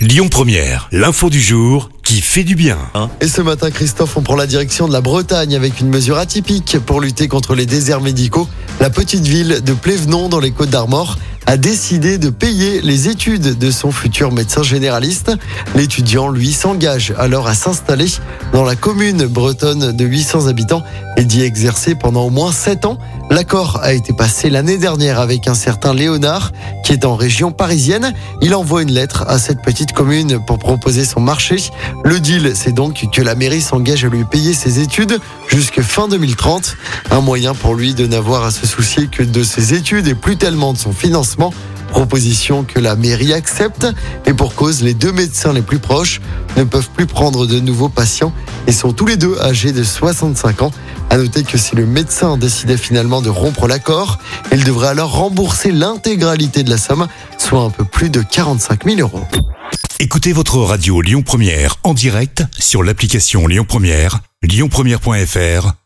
Lyon Première, l'info du jour qui fait du bien. Et ce matin, Christophe, on prend la direction de la Bretagne avec une mesure atypique pour lutter contre les déserts médicaux. La petite ville de Plévenon dans les Côtes d'Armor a décidé de payer les études de son futur médecin généraliste. L'étudiant, lui, s'engage alors à s'installer dans la commune bretonne de 800 habitants et d'y exercer pendant au moins 7 ans. L'accord a été passé l'année dernière avec un certain Léonard qui est en région parisienne. Il envoie une lettre à cette petite commune pour proposer son marché. Le deal, c'est donc que la mairie s'engage à lui payer ses études jusque fin 2030. Un moyen pour lui de n'avoir à se soucier que de ses études et plus tellement de son financement. Proposition que la mairie accepte et pour cause, les deux médecins les plus proches ne peuvent plus prendre de nouveaux patients et sont tous les deux âgés de 65 ans. À noter que si le médecin décidait finalement de rompre l'accord, il devrait alors rembourser l'intégralité de la somme, soit un peu plus de 45 000 euros. Écoutez votre radio Lyon Première en direct sur l'application Lyon Première, lyonpremière.fr